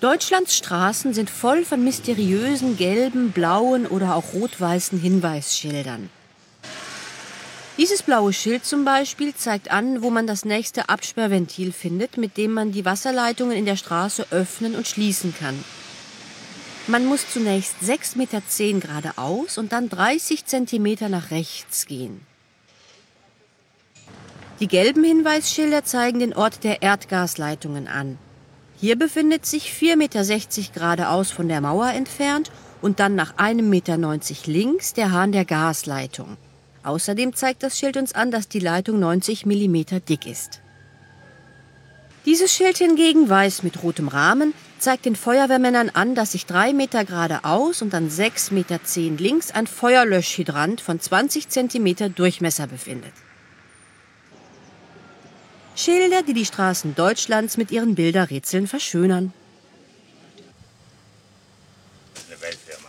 Deutschlands Straßen sind voll von mysteriösen gelben, blauen oder auch rot-weißen Hinweisschildern. Dieses blaue Schild zum Beispiel zeigt an, wo man das nächste Absperrventil findet, mit dem man die Wasserleitungen in der Straße öffnen und schließen kann. Man muss zunächst 6,10 Meter geradeaus und dann 30 Zentimeter nach rechts gehen. Die gelben Hinweisschilder zeigen den Ort der Erdgasleitungen an. Hier befindet sich 4,60 Meter geradeaus von der Mauer entfernt und dann nach 1,90 Meter links der Hahn der Gasleitung. Außerdem zeigt das Schild uns an, dass die Leitung 90 mm dick ist. Dieses Schild hingegen, weiß mit rotem Rahmen, zeigt den Feuerwehrmännern an, dass sich drei Meter geradeaus und dann 6,10 Meter links ein Feuerlöschhydrant von 20 cm Durchmesser befindet. Schilder, die die Straßen Deutschlands mit ihren Bilderrätseln verschönern. Eine Weltfirma.